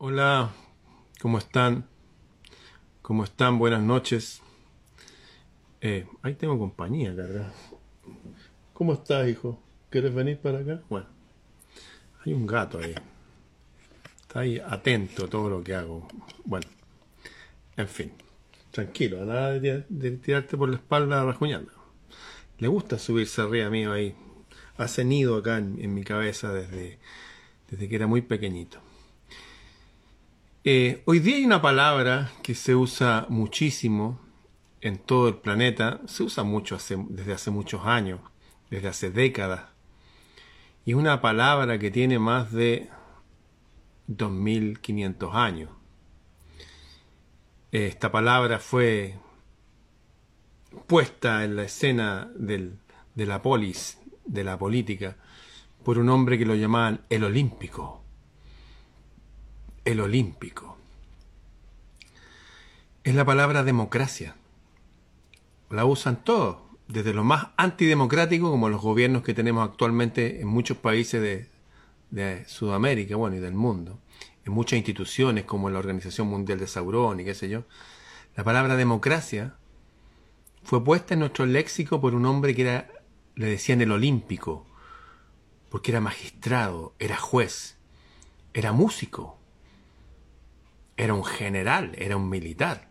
Hola, ¿cómo están? ¿Cómo están? Buenas noches. Eh, ahí tengo compañía, carga. ¿Cómo estás, hijo? ¿Quieres venir para acá? Bueno, hay un gato ahí. Está ahí atento a todo lo que hago. Bueno, en fin, tranquilo, nada de, tirarte por la espalda rajuñando. Le gusta subirse arriba mío ahí. Hace nido acá en, en mi cabeza desde, desde que era muy pequeñito. Eh, hoy día hay una palabra que se usa muchísimo en todo el planeta, se usa mucho desde hace muchos años, desde hace décadas, y es una palabra que tiene más de 2500 años. Esta palabra fue puesta en la escena de la polis, de la política, por un hombre que lo llamaban el olímpico el olímpico. Es la palabra democracia. La usan todos, desde lo más antidemocrático como los gobiernos que tenemos actualmente en muchos países de, de Sudamérica, bueno, y del mundo, en muchas instituciones como la Organización Mundial de Saurón y qué sé yo. La palabra democracia fue puesta en nuestro léxico por un hombre que era, le decían el olímpico, porque era magistrado, era juez, era músico, era un general, era un militar.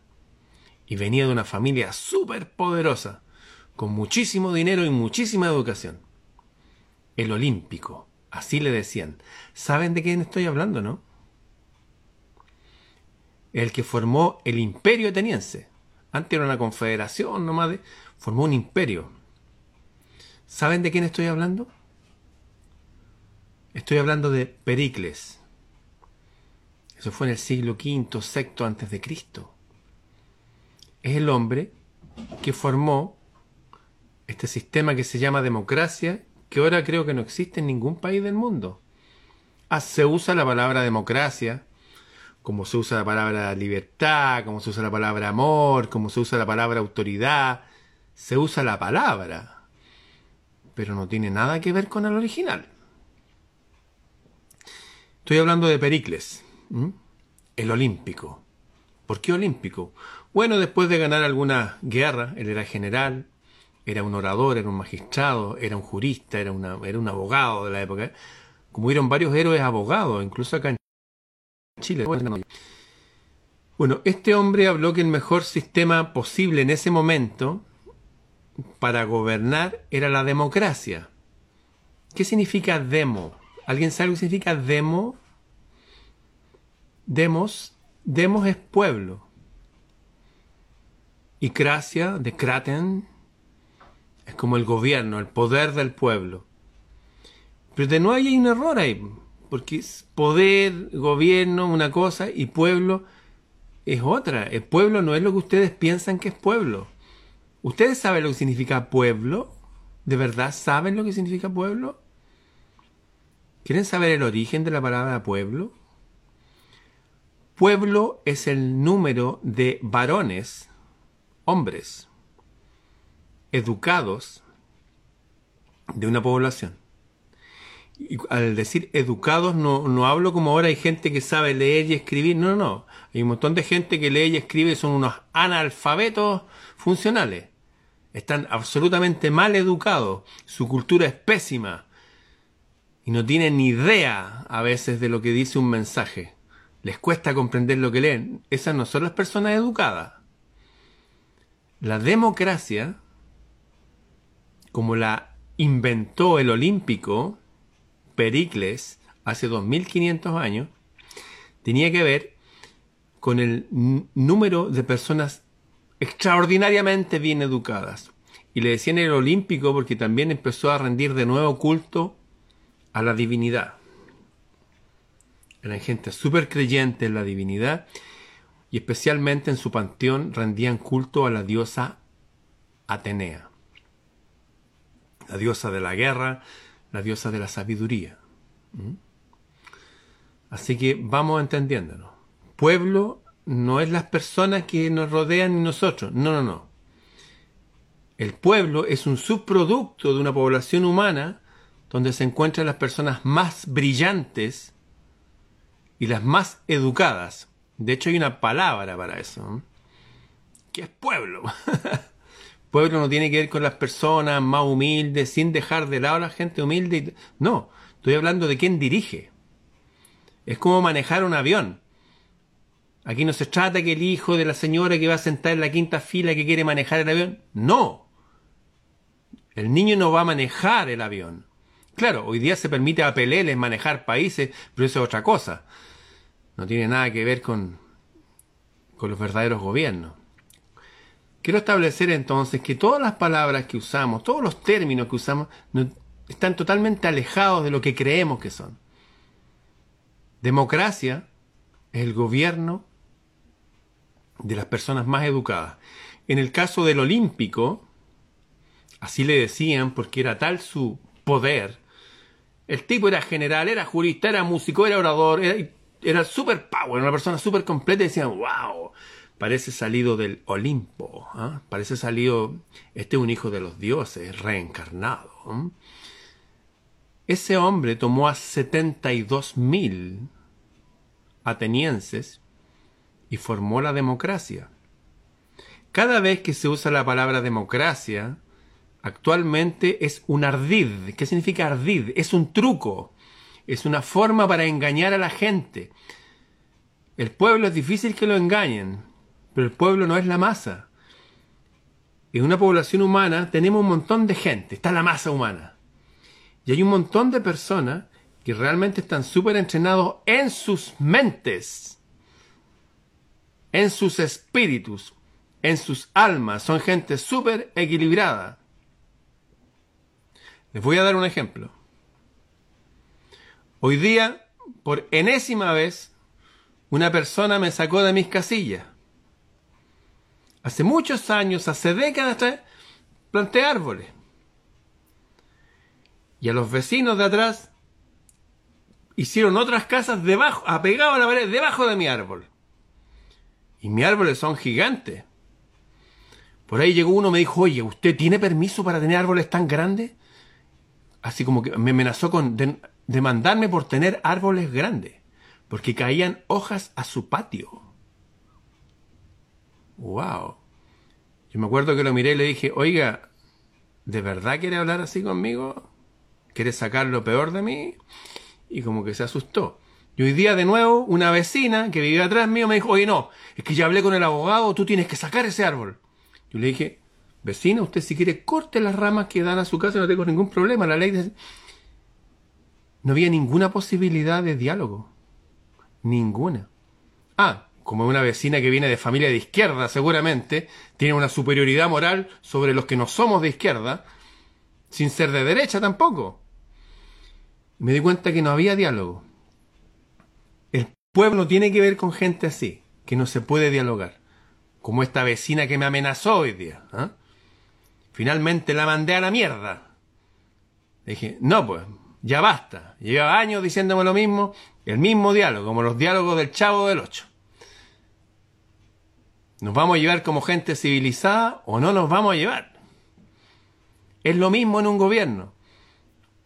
Y venía de una familia súper poderosa, con muchísimo dinero y muchísima educación. El olímpico, así le decían. ¿Saben de quién estoy hablando, no? El que formó el imperio ateniense. Antes era una confederación nomás de... Formó un imperio. ¿Saben de quién estoy hablando? Estoy hablando de Pericles. Eso fue en el siglo V, VI antes de Cristo. Es el hombre que formó este sistema que se llama democracia, que ahora creo que no existe en ningún país del mundo. Ah, se usa la palabra democracia, como se usa la palabra libertad, como se usa la palabra amor, como se usa la palabra autoridad, se usa la palabra, pero no tiene nada que ver con el original. Estoy hablando de Pericles. ¿Mm? El olímpico. ¿Por qué olímpico? Bueno, después de ganar alguna guerra, él era general, era un orador, era un magistrado, era un jurista, era, era un abogado de la época. Como hubieron varios héroes abogados, incluso acá en Chile. Bueno, este hombre habló que el mejor sistema posible en ese momento para gobernar era la democracia. ¿Qué significa demo? ¿Alguien sabe lo que significa demo? Demos, demos es pueblo. Y Cracia, de Kraten, es como el gobierno, el poder del pueblo. Pero de no hay un error ahí, porque es poder, gobierno, una cosa, y pueblo es otra. El pueblo no es lo que ustedes piensan que es pueblo. ¿Ustedes saben lo que significa pueblo? ¿De verdad saben lo que significa pueblo? ¿Quieren saber el origen de la palabra pueblo? Pueblo es el número de varones, hombres, educados de una población. Y al decir educados no, no hablo como ahora hay gente que sabe leer y escribir, no, no, no. Hay un montón de gente que lee y escribe son unos analfabetos funcionales. Están absolutamente mal educados, su cultura es pésima y no tienen ni idea a veces de lo que dice un mensaje les cuesta comprender lo que leen, esas no son las personas educadas. La democracia, como la inventó el olímpico Pericles hace 2500 años, tenía que ver con el número de personas extraordinariamente bien educadas. Y le decían el olímpico porque también empezó a rendir de nuevo culto a la divinidad. Eran gente súper creyente en la divinidad y especialmente en su panteón rendían culto a la diosa Atenea, la diosa de la guerra, la diosa de la sabiduría. ¿Mm? Así que vamos entendiéndonos. Pueblo no es las personas que nos rodean y nosotros. No, no, no. El pueblo es un subproducto de una población humana donde se encuentran las personas más brillantes y las más educadas. De hecho, hay una palabra para eso, que es pueblo. pueblo no tiene que ver con las personas más humildes, sin dejar de lado a la gente humilde. No, estoy hablando de quién dirige. Es como manejar un avión. Aquí no se trata que el hijo de la señora que va a sentar en la quinta fila que quiere manejar el avión. No. El niño no va a manejar el avión. Claro, hoy día se permite a peleles manejar países, pero eso es otra cosa. No tiene nada que ver con, con los verdaderos gobiernos. Quiero establecer entonces que todas las palabras que usamos, todos los términos que usamos, están totalmente alejados de lo que creemos que son. Democracia es el gobierno de las personas más educadas. En el caso del olímpico, así le decían porque era tal su poder, el tipo era general, era jurista, era músico, era orador, era, era super power, una persona super completa y decían, wow, parece salido del Olimpo, ¿ah? parece salido, este es un hijo de los dioses, reencarnado. Ese hombre tomó a 72 mil atenienses y formó la democracia. Cada vez que se usa la palabra democracia, actualmente es un ardid. ¿Qué significa ardid? Es un truco, es una forma para engañar a la gente. El pueblo es difícil que lo engañen, pero el pueblo no es la masa. En una población humana tenemos un montón de gente, está la masa humana. Y hay un montón de personas que realmente están súper entrenados en sus mentes en sus espíritus, en sus almas. Son gente súper equilibrada. Les voy a dar un ejemplo. Hoy día, por enésima vez, una persona me sacó de mis casillas. Hace muchos años, hace décadas, planté árboles. Y a los vecinos de atrás hicieron otras casas debajo, apegados a la pared, debajo de mi árbol. Y mis árboles son gigantes. Por ahí llegó uno y me dijo, oye, ¿usted tiene permiso para tener árboles tan grandes? Así como que me amenazó con demandarme por tener árboles grandes, porque caían hojas a su patio. ¡Wow! Yo me acuerdo que lo miré y le dije, oiga, ¿de verdad quiere hablar así conmigo? ¿Quiere sacar lo peor de mí? Y como que se asustó. Y hoy día de nuevo una vecina que vivía atrás mío me dijo, oye no, es que ya hablé con el abogado, tú tienes que sacar ese árbol. Yo le dije, vecina, usted si quiere corte las ramas que dan a su casa, no tengo ningún problema. La ley de... No había ninguna posibilidad de diálogo. Ninguna. Ah, como una vecina que viene de familia de izquierda, seguramente, tiene una superioridad moral sobre los que no somos de izquierda, sin ser de derecha tampoco. Me di cuenta que no había diálogo pueblo tiene que ver con gente así, que no se puede dialogar. Como esta vecina que me amenazó hoy día. ¿ah? Finalmente la mandé a la mierda. Le dije, no, pues, ya basta. Lleva años diciéndome lo mismo, el mismo diálogo, como los diálogos del chavo del ocho. ¿Nos vamos a llevar como gente civilizada o no nos vamos a llevar? Es lo mismo en un gobierno.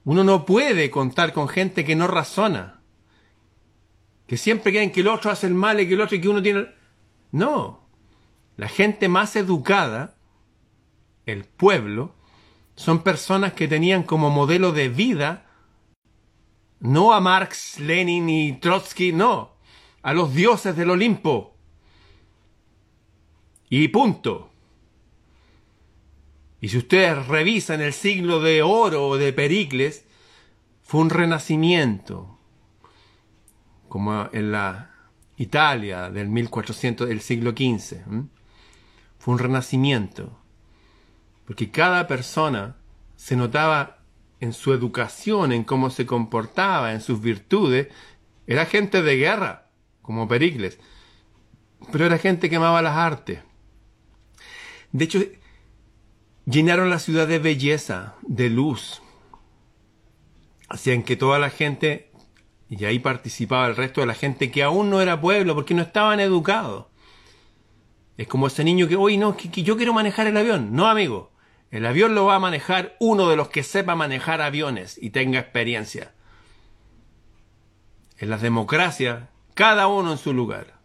Uno no puede contar con gente que no razona que siempre creen que el otro hace el mal y que el otro y que uno tiene... No, la gente más educada, el pueblo, son personas que tenían como modelo de vida no a Marx, Lenin y Trotsky, no, a los dioses del Olimpo. Y punto. Y si ustedes revisan el siglo de oro de Pericles, fue un renacimiento, como en la Italia del 1400 del siglo XV. Fue un renacimiento, porque cada persona se notaba en su educación, en cómo se comportaba, en sus virtudes, era gente de guerra, como Pericles, pero era gente que amaba las artes. De hecho, llenaron la ciudad de belleza, de luz, hacían que toda la gente y ahí participaba el resto de la gente que aún no era pueblo porque no estaban educados. Es como ese niño que, hoy no, que, yo quiero manejar el avión. No, amigo. El avión lo va a manejar uno de los que sepa manejar aviones y tenga experiencia. En las democracias, cada uno en su lugar.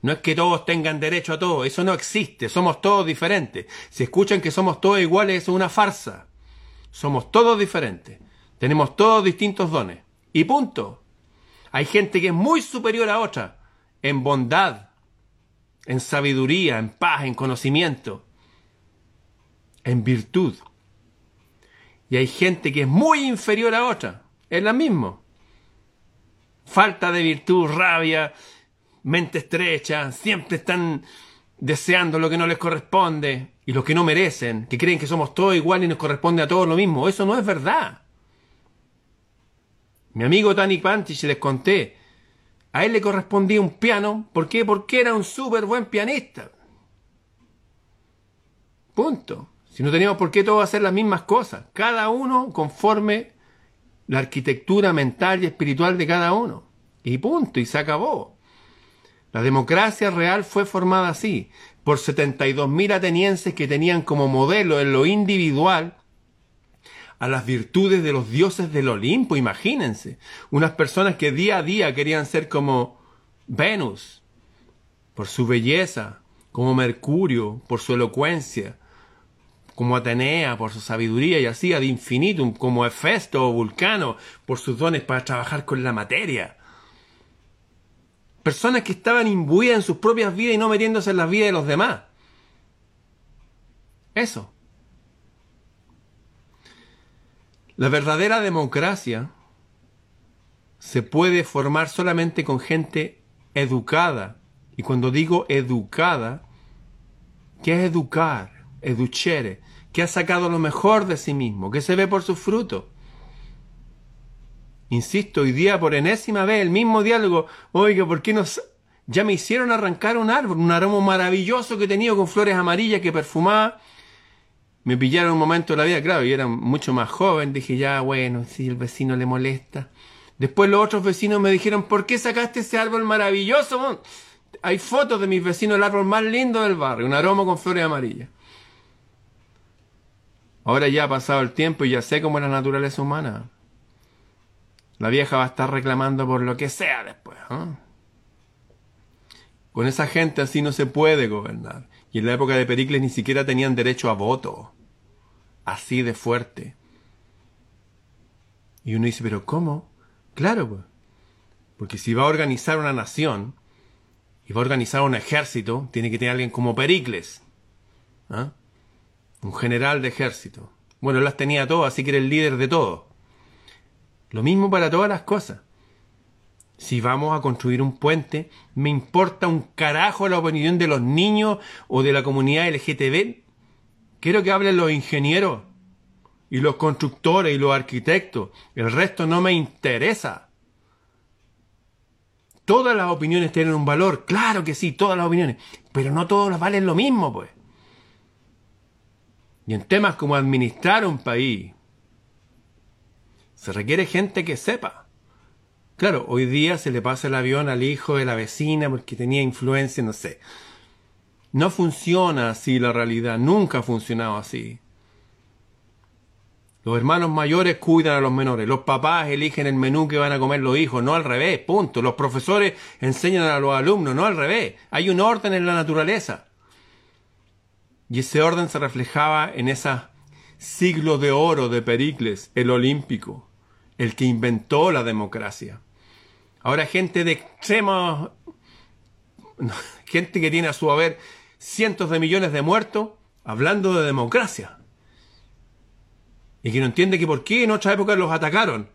No es que todos tengan derecho a todo, eso no existe, somos todos diferentes. Si escuchan que somos todos iguales, es una farsa. Somos todos diferentes, tenemos todos distintos dones. Y punto. Hay gente que es muy superior a otra, en bondad, en sabiduría, en paz, en conocimiento, en virtud. Y hay gente que es muy inferior a otra, es la misma. Falta de virtud, rabia, mente estrecha, siempre están deseando lo que no les corresponde y lo que no merecen, que creen que somos todos iguales y nos corresponde a todos lo mismo. Eso no es verdad. Mi amigo Tani Pantich les conté, a él le correspondía un piano. ¿Por qué? Porque era un súper buen pianista. Punto. Si no teníamos por qué todos hacer las mismas cosas. Cada uno conforme la arquitectura mental y espiritual de cada uno. Y punto. Y se acabó. La democracia real fue formada así, por 72.000 atenienses que tenían como modelo en lo individual a las virtudes de los dioses del Olimpo, imagínense. Unas personas que día a día querían ser como Venus, por su belleza, como Mercurio, por su elocuencia, como Atenea, por su sabiduría y así ad infinitum, como Hefesto o Vulcano, por sus dones para trabajar con la materia. Personas que estaban imbuidas en sus propias vidas y no metiéndose en las vidas de los demás. Eso. La verdadera democracia se puede formar solamente con gente educada. Y cuando digo educada, ¿qué es educar? Educere, que ha sacado lo mejor de sí mismo, que se ve por sus frutos. Insisto, hoy día por enésima vez el mismo diálogo, oiga, ¿por qué nos... Ya me hicieron arrancar un árbol, un aroma maravilloso que tenía con flores amarillas que perfumaba me pillaron un momento de la vida, claro, y era mucho más joven, dije, ya, bueno, si el vecino le molesta. Después los otros vecinos me dijeron, ¿por qué sacaste ese árbol maravilloso? Hay fotos de mis vecinos, el árbol más lindo del barrio, un aroma con flores amarillas. Ahora ya ha pasado el tiempo y ya sé cómo es la naturaleza humana. La vieja va a estar reclamando por lo que sea después. Con esa gente así no se puede gobernar. Y en la época de Pericles ni siquiera tenían derecho a voto así de fuerte. Y uno dice, pero ¿cómo? Claro, pues. Porque si va a organizar una nación y va a organizar un ejército, tiene que tener alguien como Pericles. ¿ah? Un general de ejército. Bueno, las tenía todas, así que era el líder de todo. Lo mismo para todas las cosas. Si vamos a construir un puente, me importa un carajo la opinión de los niños o de la comunidad LGTB Quiero que hablen los ingenieros y los constructores y los arquitectos. El resto no me interesa. Todas las opiniones tienen un valor, claro que sí, todas las opiniones, pero no todas valen lo mismo, pues. Y en temas como administrar un país, se requiere gente que sepa. Claro, hoy día se le pasa el avión al hijo de la vecina porque tenía influencia, no sé. No funciona así la realidad, nunca ha funcionado así. Los hermanos mayores cuidan a los menores, los papás eligen el menú que van a comer los hijos, no al revés, punto. Los profesores enseñan a los alumnos, no al revés. Hay un orden en la naturaleza. Y ese orden se reflejaba en ese siglo de oro de Pericles, el olímpico, el que inventó la democracia. Ahora gente de extremos, gente que tiene a su haber cientos de millones de muertos hablando de democracia. Y que no entiende que por qué en otra época los atacaron.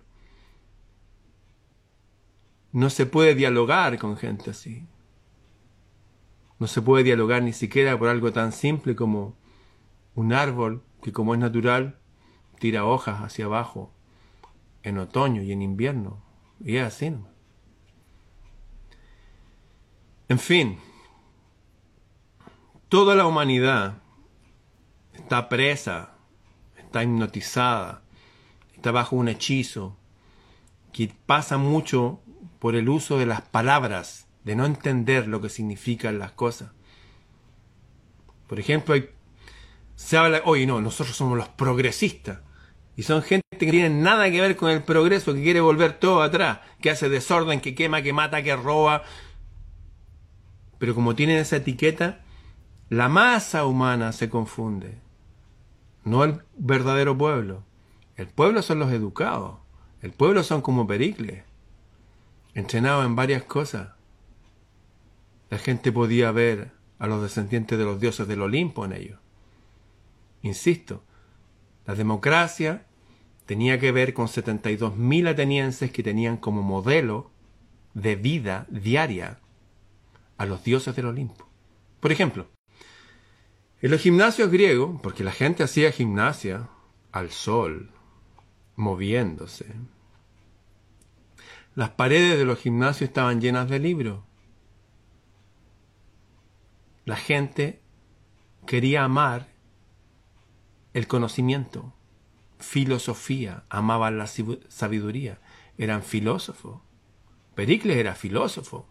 No se puede dialogar con gente así. No se puede dialogar ni siquiera por algo tan simple como un árbol que como es natural tira hojas hacia abajo en otoño y en invierno. Y es así. En fin, Toda la humanidad está presa, está hipnotizada, está bajo un hechizo que pasa mucho por el uso de las palabras, de no entender lo que significan las cosas. Por ejemplo, se habla, oye, no, nosotros somos los progresistas. Y son gente que tiene nada que ver con el progreso, que quiere volver todo atrás, que hace desorden, que quema, que mata, que roba. Pero como tienen esa etiqueta, la masa humana se confunde. No el verdadero pueblo. El pueblo son los educados. El pueblo son como Pericles, entrenados en varias cosas. La gente podía ver a los descendientes de los dioses del Olimpo en ellos. Insisto, la democracia tenía que ver con 72.000 atenienses que tenían como modelo de vida diaria a los dioses del Olimpo. Por ejemplo, en los gimnasios griegos, porque la gente hacía gimnasia al sol, moviéndose, las paredes de los gimnasios estaban llenas de libros. La gente quería amar el conocimiento, filosofía, amaban la sabiduría, eran filósofos. Pericles era filósofo.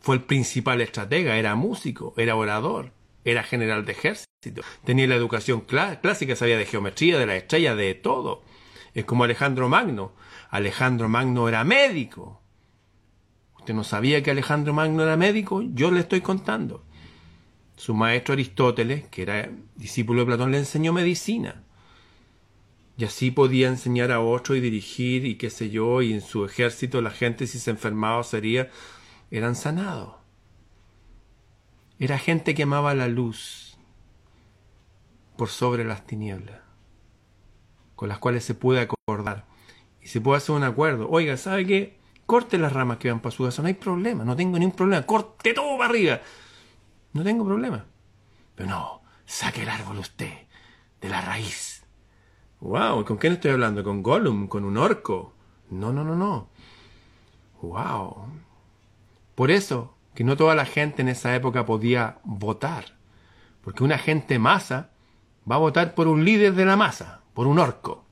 Fue el principal estratega, era músico, era orador, era general de ejército, tenía la educación clásica, sabía de geometría, de la estrella, de todo. Es como Alejandro Magno. Alejandro Magno era médico. ¿Usted no sabía que Alejandro Magno era médico? Yo le estoy contando. Su maestro Aristóteles, que era discípulo de Platón, le enseñó medicina. Y así podía enseñar a otro y dirigir y qué sé yo, y en su ejército la gente si se enfermaba sería, eran sanados. Era gente que amaba la luz por sobre las tinieblas, con las cuales se puede acordar. Y se puede hacer un acuerdo. Oiga, ¿sabe qué? Corte las ramas que van para su casa, no hay problema, no tengo ningún problema, corte todo para arriba. No tengo problema. Pero no, saque el árbol usted, de la raíz. Wow, ¿con quién estoy hablando? ¿Con Gollum? ¿Con un orco? No, no, no, no. Wow. Por eso que no toda la gente en esa época podía votar. Porque una gente masa va a votar por un líder de la masa, por un orco.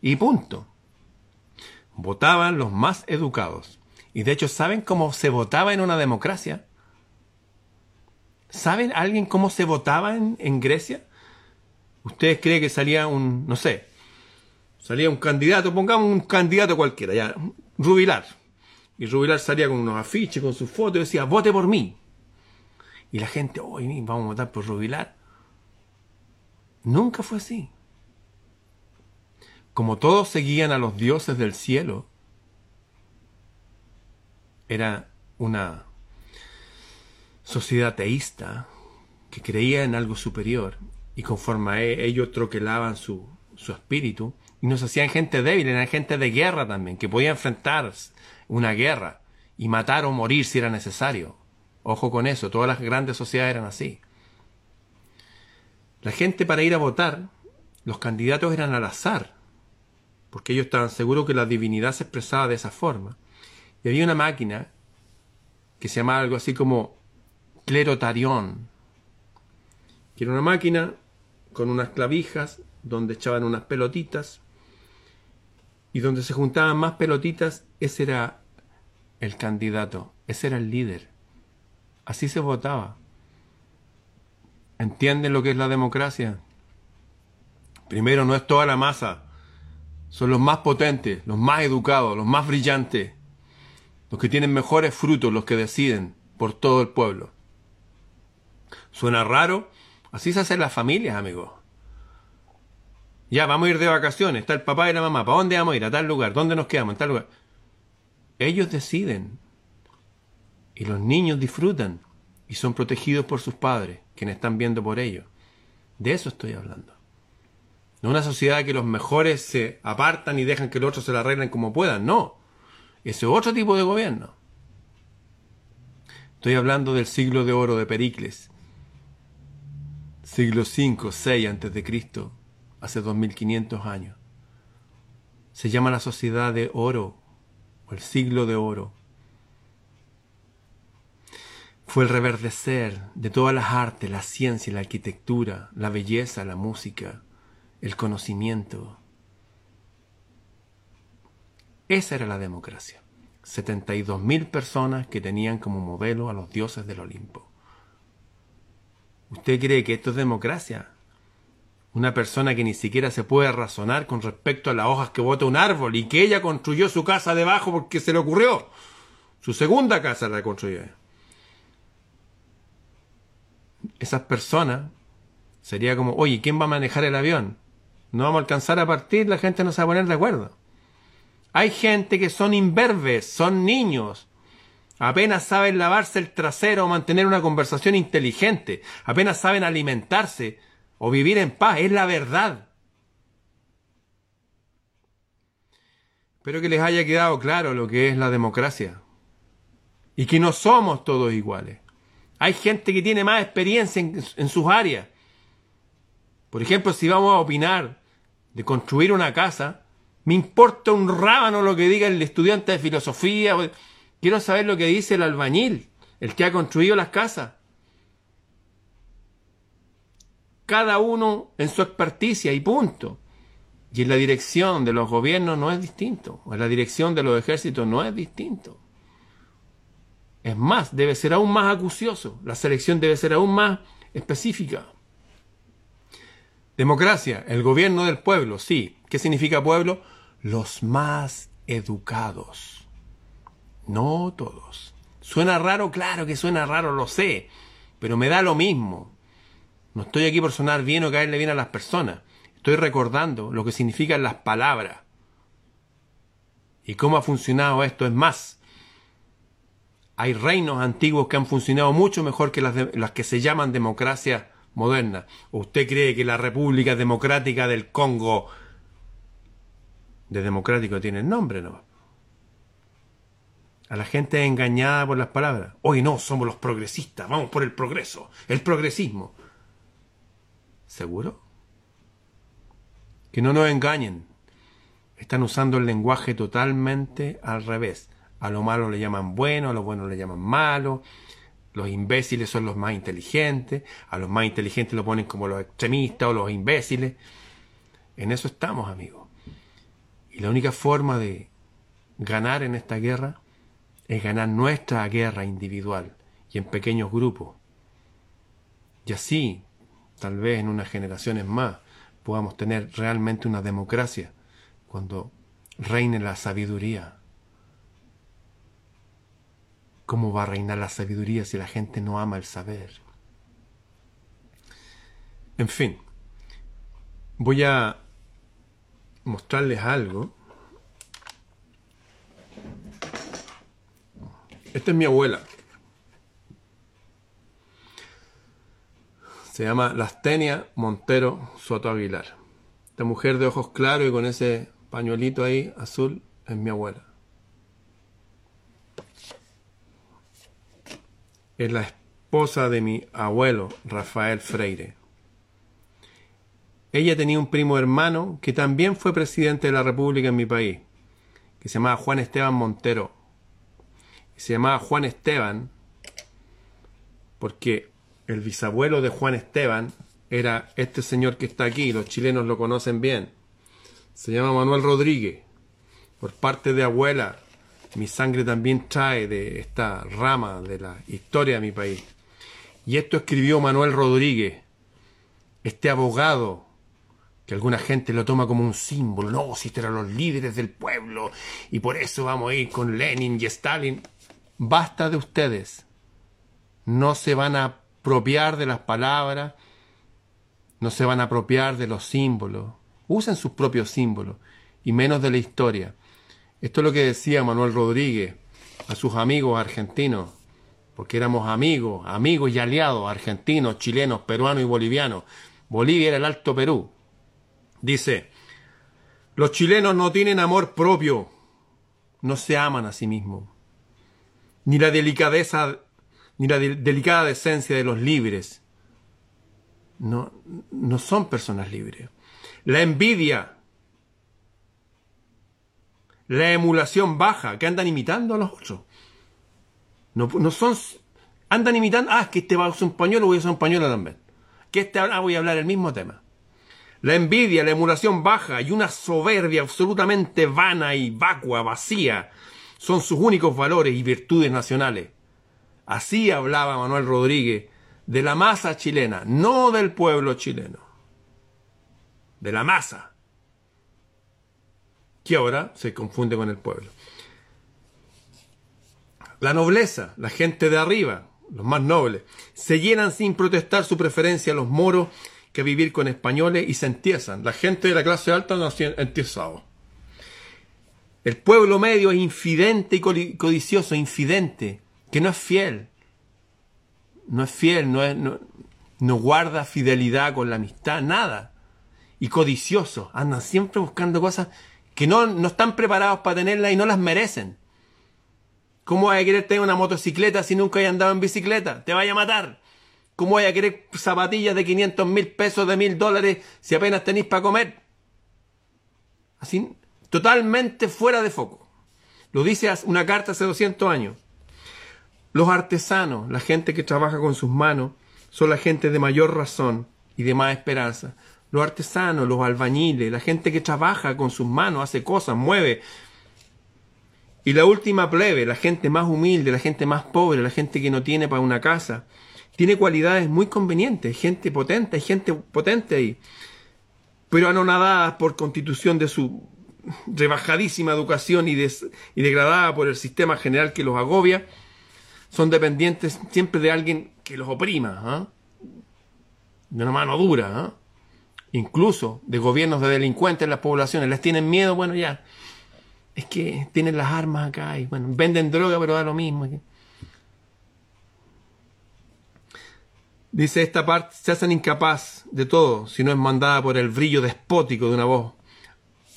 Y punto votaban los más educados. Y de hecho, ¿saben cómo se votaba en una democracia? ¿Saben alguien cómo se votaba en, Grecia? ¿Ustedes creen que salía un, no sé, salía un candidato, pongamos un candidato cualquiera, ya, Rubilar. Y Rubilar salía con unos afiches, con sus fotos y decía, vote por mí. Y la gente, hoy vamos a votar por Rubilar. Nunca fue así como todos seguían a los dioses del cielo, era una sociedad teísta que creía en algo superior y conforme a e, ellos troquelaban su, su espíritu y nos hacían gente débil, eran gente de guerra también, que podía enfrentar una guerra y matar o morir si era necesario. Ojo con eso, todas las grandes sociedades eran así. La gente para ir a votar, los candidatos eran al azar, porque ellos estaban seguros que la divinidad se expresaba de esa forma. Y había una máquina que se llamaba algo así como clerotarión, que era una máquina con unas clavijas donde echaban unas pelotitas y donde se juntaban más pelotitas, ese era el candidato, ese era el líder. Así se votaba. ¿Entienden lo que es la democracia? Primero, no es toda la masa son los más potentes, los más educados, los más brillantes, los que tienen mejores frutos, los que deciden por todo el pueblo. ¿Suena raro? Así se hacen las familias, amigos. Ya, vamos a ir de vacaciones, está el papá y la mamá, ¿para dónde vamos a ir? A tal lugar, ¿dónde nos quedamos? En tal lugar. Ellos deciden. Y los niños disfrutan y son protegidos por sus padres, quienes están viendo por ellos. De eso estoy hablando. No una sociedad que los mejores se apartan y dejan que los otros se la arreglen como puedan. No. Ese es otro tipo de gobierno. Estoy hablando del siglo de oro de Pericles. Siglo V, VI antes de Cristo, hace 2500 años. Se llama la sociedad de oro o el siglo de oro. Fue el reverdecer de todas las artes, la ciencia, la arquitectura, la belleza, la música, el conocimiento. Esa era la democracia. 72.000 personas que tenían como modelo a los dioses del Olimpo. ¿Usted cree que esto es democracia? Una persona que ni siquiera se puede razonar con respecto a las hojas que bota un árbol y que ella construyó su casa debajo porque se le ocurrió. Su segunda casa la construyó. Esas personas sería como, oye, ¿quién va a manejar el avión? No vamos a alcanzar a partir, la gente no se va a poner de acuerdo. Hay gente que son imberbes, son niños. Apenas saben lavarse el trasero o mantener una conversación inteligente. Apenas saben alimentarse o vivir en paz. Es la verdad. Espero que les haya quedado claro lo que es la democracia. Y que no somos todos iguales. Hay gente que tiene más experiencia en, en sus áreas. Por ejemplo, si vamos a opinar de construir una casa, me importa un rábano lo que diga el estudiante de filosofía. Quiero saber lo que dice el albañil, el que ha construido las casas. Cada uno en su experticia y punto. Y en la dirección de los gobiernos no es distinto. O en la dirección de los ejércitos no es distinto. Es más, debe ser aún más acucioso. La selección debe ser aún más específica. Democracia, el gobierno del pueblo, sí. ¿Qué significa pueblo? Los más educados. No todos. ¿Suena raro? Claro que suena raro, lo sé. Pero me da lo mismo. No estoy aquí por sonar bien o caerle bien a las personas. Estoy recordando lo que significan las palabras. Y cómo ha funcionado esto. Es más, hay reinos antiguos que han funcionado mucho mejor que las, que se llaman democracia moderna. ¿Usted cree que la República Democrática del Congo de democrático tiene el nombre, no? A la gente engañada por las palabras. Hoy no, somos los progresistas, vamos por el progreso, el progresismo. ¿Seguro? Que no nos engañen. Están usando el lenguaje totalmente al revés. A lo malo le llaman bueno, a lo bueno le llaman malo. Los imbéciles son los más inteligentes, a los más inteligentes lo ponen como los extremistas o los imbéciles. En eso estamos, amigos. Y la única forma de ganar en esta guerra es ganar nuestra guerra individual y en pequeños grupos. Y así, tal vez en unas generaciones más, podamos tener realmente una democracia cuando reine la sabiduría ¿Cómo va a reinar la sabiduría si la gente no ama el saber? En fin, voy a mostrarles algo. Esta es mi abuela. Se llama Lastenia Montero Soto Aguilar. Esta mujer de ojos claros y con ese pañuelito ahí azul es mi abuela. Es la esposa de mi abuelo, Rafael Freire. Ella tenía un primo hermano que también fue presidente de la República en mi país, que se llamaba Juan Esteban Montero. se llamaba Juan Esteban porque el bisabuelo de Juan Esteban era este señor que está aquí, los chilenos lo conocen bien. Se llama Manuel Rodríguez, por parte de abuela mi sangre también trae de esta rama de la historia de mi país. Y esto escribió Manuel Rodríguez, este abogado, que alguna gente lo toma como un símbolo. No, si eran los líderes del pueblo y por eso vamos a ir con Lenin y Stalin. Basta de ustedes. No se van a apropiar de las palabras, no se van a apropiar de los símbolos. Usen sus propios símbolos y menos de la historia. Esto es lo que decía Manuel Rodríguez a sus amigos argentinos, porque éramos amigos, amigos y aliados argentinos, chilenos, peruanos y bolivianos. Bolivia era el Alto Perú. Dice, los chilenos no tienen amor propio, no se aman a sí mismos, ni la delicadeza, ni la delicada decencia de los libres. No, no son personas libres. La envidia la emulación baja, que andan imitando a los otros. No, son. Andan imitando. Ah, que este va a usar un pañuelo, voy a usar un pañuelo también. Que este ahora voy a hablar el mismo tema. La envidia, la emulación baja y una soberbia absolutamente vana y vacua, vacía, son sus únicos valores y virtudes nacionales. Así hablaba Manuel Rodríguez de la masa chilena, no del pueblo chileno. de la masa, que ahora se confunde con el pueblo. La nobleza, la gente de arriba, los más nobles, se llenan sin protestar su preferencia a los moros que vivir con españoles y se entiezan. La gente de la clase alta no se entiezado. El pueblo medio es infidente y codicioso, infidente, que no es fiel. No es fiel, no, es, no, guarda fidelidad con la amistad, nada. Y codicioso, andan siempre buscando cosas que no, no están preparados para tenerlas y no las merecen. ¿Cómo vas a querer tener una motocicleta si nunca hayas andado en bicicleta? Te vaya a matar. ¿Cómo vas a querer zapatillas de 500 mil pesos, de mil dólares, si apenas tenéis para comer? Así, totalmente fuera de foco. Lo dice una carta hace 200 años. Los artesanos, la gente que trabaja con sus manos, son la gente de mayor razón y de más esperanza. Los artesanos, los albañiles, la gente que trabaja con sus manos, hace cosas, mueve, y la última plebe, la gente más humilde, la gente más pobre, la gente que no tiene para una casa, tiene cualidades muy convenientes, gente potente, hay gente potente ahí, pero anonadadas por constitución de su rebajadísima educación y, y degradada por el sistema general que los agobia, son dependientes siempre de alguien que los oprima, ¿ah? de una mano dura, ¿ah? Incluso de gobiernos de delincuentes en las poblaciones, les tienen miedo, bueno ya, es que tienen las armas acá y bueno, venden droga, pero da lo mismo. Dice esta parte, se hacen incapaz de todo si no es mandada por el brillo despótico de una voz,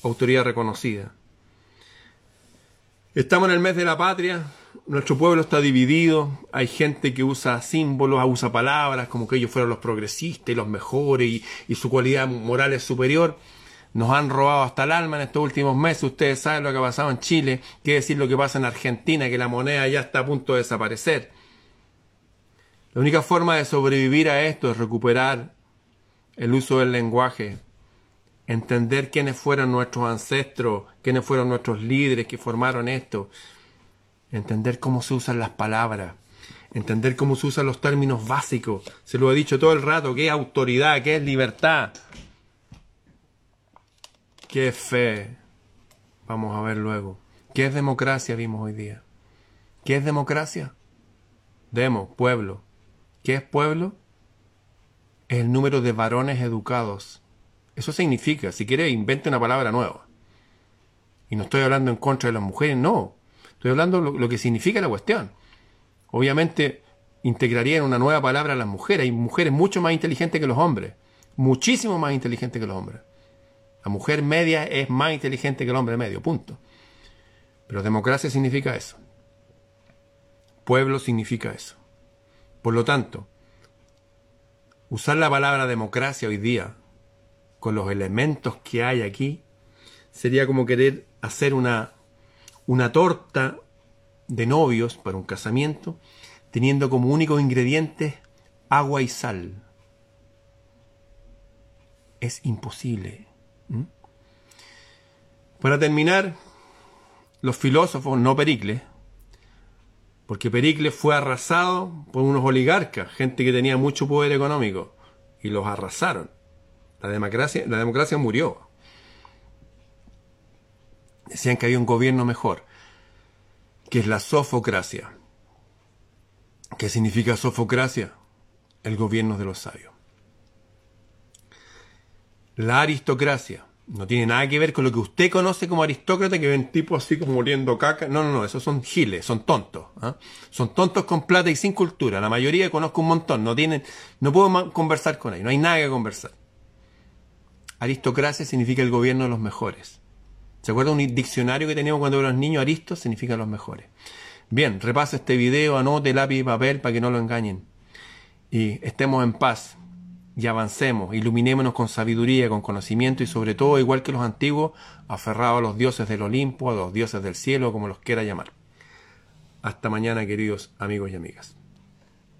autoridad reconocida. Estamos en el mes de la patria, nuestro pueblo está dividido, hay gente que usa símbolos, usa palabras como que ellos fueron los progresistas y los mejores y, y su cualidad moral es superior nos han robado hasta el alma en estos últimos meses. Ustedes saben lo que ha pasado en Chile, qué decir lo que pasa en Argentina, que la moneda ya está a punto de desaparecer. La única forma de sobrevivir a esto es recuperar el uso del lenguaje, entender quiénes fueron nuestros ancestros, quiénes fueron nuestros líderes que formaron esto, entender cómo se usan las palabras, entender cómo se usan los términos básicos. Se lo he dicho todo el rato, qué es autoridad, qué es libertad. ¿Qué es fe? Vamos a ver luego. ¿Qué es democracia? Vimos hoy día. ¿Qué es democracia? Demo, pueblo. ¿Qué es pueblo? Es el número de varones educados. Eso significa, si quiere, invente una palabra nueva. Y no estoy hablando en contra de las mujeres, no. Estoy hablando lo, lo que significa la cuestión. Obviamente, integraría en una nueva palabra a las mujeres. Hay mujeres mucho más inteligentes que los hombres. Muchísimo más inteligentes que los hombres. La mujer media es más inteligente que el hombre medio, punto. Pero democracia significa eso. Pueblo significa eso. Por lo tanto, usar la palabra democracia hoy día con los elementos que hay aquí sería como querer hacer una, una torta de novios para un casamiento teniendo como únicos ingredientes agua y sal. Es imposible. Para terminar, los filósofos, no Pericles, porque Pericles fue arrasado por unos oligarcas, gente que tenía mucho poder económico, y los arrasaron. La democracia, la democracia murió. Decían que había un gobierno mejor, que es la sofocracia. ¿Qué significa sofocracia? El gobierno de los sabios. La aristocracia no tiene nada que ver con lo que usted conoce como aristócrata, que ven tipos así como muriendo caca. No, no, no, esos son giles, son tontos. ¿ah? Son tontos con plata y sin cultura. La mayoría conozco un montón, no tienen, no puedo conversar con ellos, no hay nada que conversar. Aristocracia significa el gobierno de los mejores. ¿Se acuerda un diccionario que teníamos cuando éramos niños? Aristos significa los mejores. Bien, repase este video, anote lápiz y papel para que no lo engañen. Y estemos en paz y avancemos, iluminémonos con sabiduría, con conocimiento y sobre todo, igual que los antiguos, aferrados a los dioses del Olimpo, a los dioses del cielo, como los quiera llamar. Hasta mañana, queridos amigos y amigas.